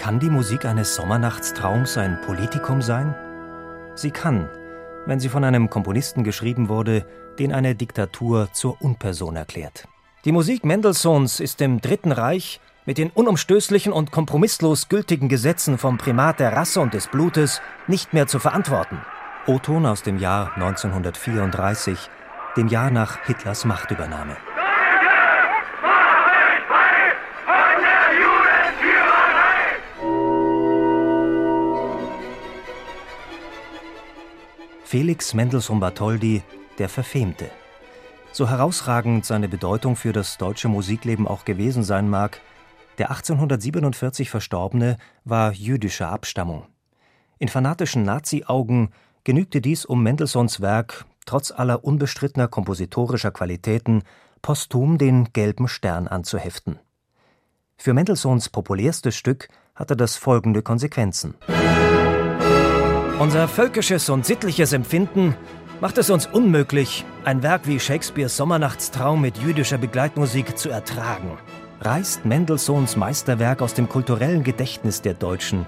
Kann die Musik eines Sommernachtstraums ein Politikum sein? Sie kann, wenn sie von einem Komponisten geschrieben wurde, den eine Diktatur zur Unperson erklärt. Die Musik Mendelssohns ist im Dritten Reich mit den unumstößlichen und kompromisslos gültigen Gesetzen vom Primat der Rasse und des Blutes nicht mehr zu verantworten. O-Ton aus dem Jahr 1934, dem Jahr nach Hitlers Machtübernahme. Felix Mendelssohn Bartholdy, der Verfemte. So herausragend seine Bedeutung für das deutsche Musikleben auch gewesen sein mag, der 1847 Verstorbene war jüdischer Abstammung. In fanatischen Nazi-Augen genügte dies, um Mendelssohns Werk, trotz aller unbestrittener kompositorischer Qualitäten, posthum den gelben Stern anzuheften. Für Mendelssohns populärstes Stück hatte das folgende Konsequenzen. Unser völkisches und sittliches Empfinden macht es uns unmöglich, ein Werk wie Shakespeares Sommernachtstraum mit jüdischer Begleitmusik zu ertragen. Reißt Mendelssohns Meisterwerk aus dem kulturellen Gedächtnis der Deutschen.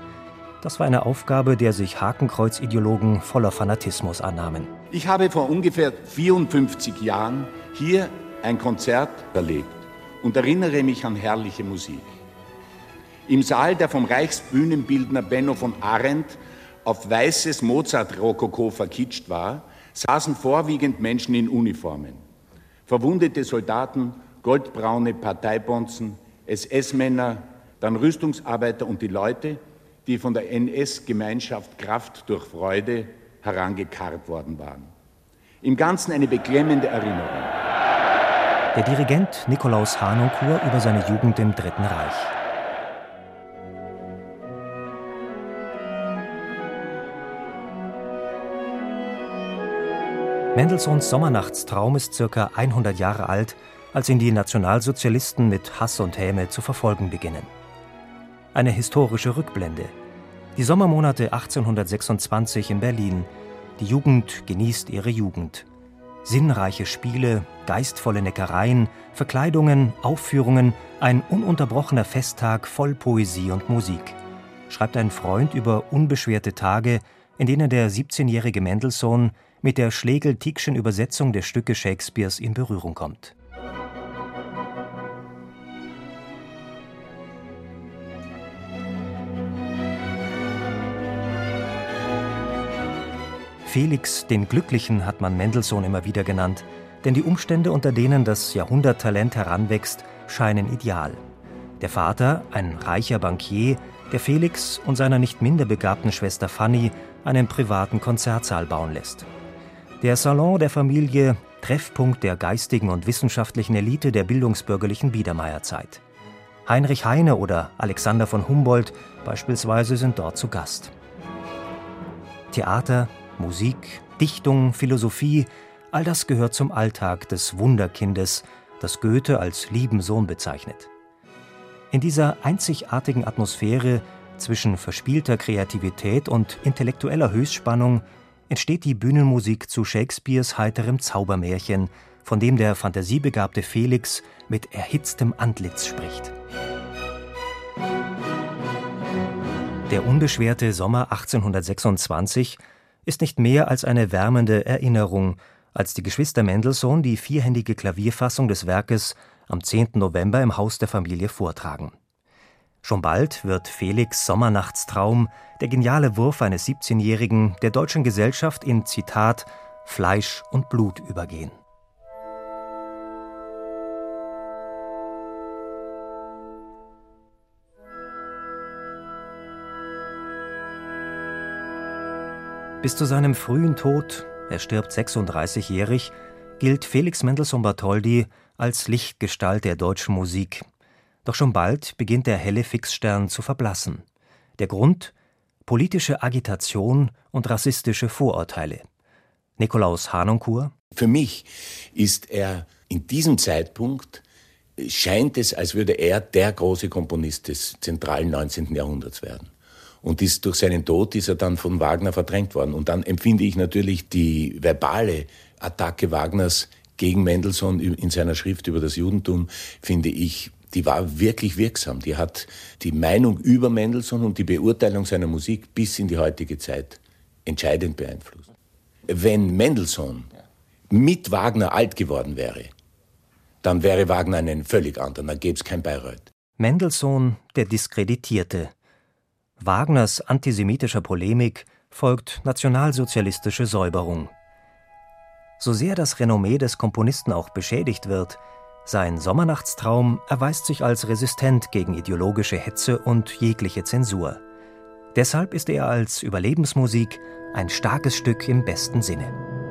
Das war eine Aufgabe, der sich Hakenkreuz-Ideologen voller Fanatismus annahmen. Ich habe vor ungefähr 54 Jahren hier ein Konzert erlebt und erinnere mich an herrliche Musik. Im Saal, der vom Reichsbühnenbildner Benno von Arendt auf weißes Mozart-Rokoko verkitscht war, saßen vorwiegend Menschen in Uniformen. Verwundete Soldaten, goldbraune Parteibonzen, SS-Männer, dann Rüstungsarbeiter und die Leute, die von der NS-Gemeinschaft Kraft durch Freude herangekarrt worden waren. Im Ganzen eine beklemmende Erinnerung. Der Dirigent Nikolaus Hanonkur über seine Jugend im Dritten Reich. Mendelssohns Sommernachtstraum ist circa 100 Jahre alt, als ihn die Nationalsozialisten mit Hass und Häme zu verfolgen beginnen. Eine historische Rückblende. Die Sommermonate 1826 in Berlin. Die Jugend genießt ihre Jugend. Sinnreiche Spiele, geistvolle Neckereien, Verkleidungen, Aufführungen, ein ununterbrochener Festtag voll Poesie und Musik, schreibt ein Freund über unbeschwerte Tage, in denen der 17-jährige Mendelssohn mit der Schlegel-Tickschen Übersetzung der Stücke Shakespeares in Berührung kommt. Felix den Glücklichen hat man Mendelssohn immer wieder genannt, denn die Umstände, unter denen das Jahrhunderttalent heranwächst, scheinen ideal. Der Vater, ein reicher Bankier, der Felix und seiner nicht minder begabten Schwester Fanny einen privaten Konzertsaal bauen lässt. Der Salon der Familie, Treffpunkt der geistigen und wissenschaftlichen Elite der bildungsbürgerlichen Biedermeierzeit. Heinrich Heine oder Alexander von Humboldt beispielsweise sind dort zu Gast. Theater, Musik, Dichtung, Philosophie, all das gehört zum Alltag des Wunderkindes, das Goethe als lieben Sohn bezeichnet. In dieser einzigartigen Atmosphäre zwischen verspielter Kreativität und intellektueller Höchstspannung entsteht die Bühnenmusik zu Shakespeares heiterem Zaubermärchen, von dem der fantasiebegabte Felix mit erhitztem Antlitz spricht. Der unbeschwerte Sommer 1826 ist nicht mehr als eine wärmende Erinnerung, als die Geschwister Mendelssohn die vierhändige Klavierfassung des Werkes am 10. November im Haus der Familie vortragen. Schon bald wird Felix Sommernachtstraum, der geniale Wurf eines 17-Jährigen, der deutschen Gesellschaft in Zitat Fleisch und Blut übergehen. Bis zu seinem frühen Tod, er stirbt 36-jährig, gilt Felix Mendelssohn Bartholdy als Lichtgestalt der deutschen Musik, Doch schon bald beginnt der helle Fixstern zu verblassen. Der Grund? Politische Agitation und rassistische Vorurteile. Nikolaus Hanonkur. Für mich ist er in diesem Zeitpunkt scheint es, als würde er der große Komponist des zentralen 19. Jahrhunderts werden. Und ist, durch seinen Tod ist er dann von Wagner verdrängt worden. Und dann empfinde ich natürlich die verbale Attacke Wagners gegen Mendelssohn in seiner Schrift über das Judentum, finde ich, die war wirklich wirksam. Die hat die Meinung über Mendelssohn und die Beurteilung seiner Musik bis in die heutige Zeit entscheidend beeinflusst. Wenn Mendelssohn mit Wagner alt geworden wäre, dann wäre Wagner einen völlig anderen, dann gäbe es kein Bayreuth. Mendelssohn, der Diskreditierte. Wagners antisemitischer Polemik folgt nationalsozialistische Säuberung. So sehr das Renommee des Komponisten auch beschädigt wird, sein Sommernachtstraum erweist sich als resistent gegen ideologische Hetze und jegliche Zensur. Deshalb ist er als Überlebensmusik ein starkes Stück im besten Sinne.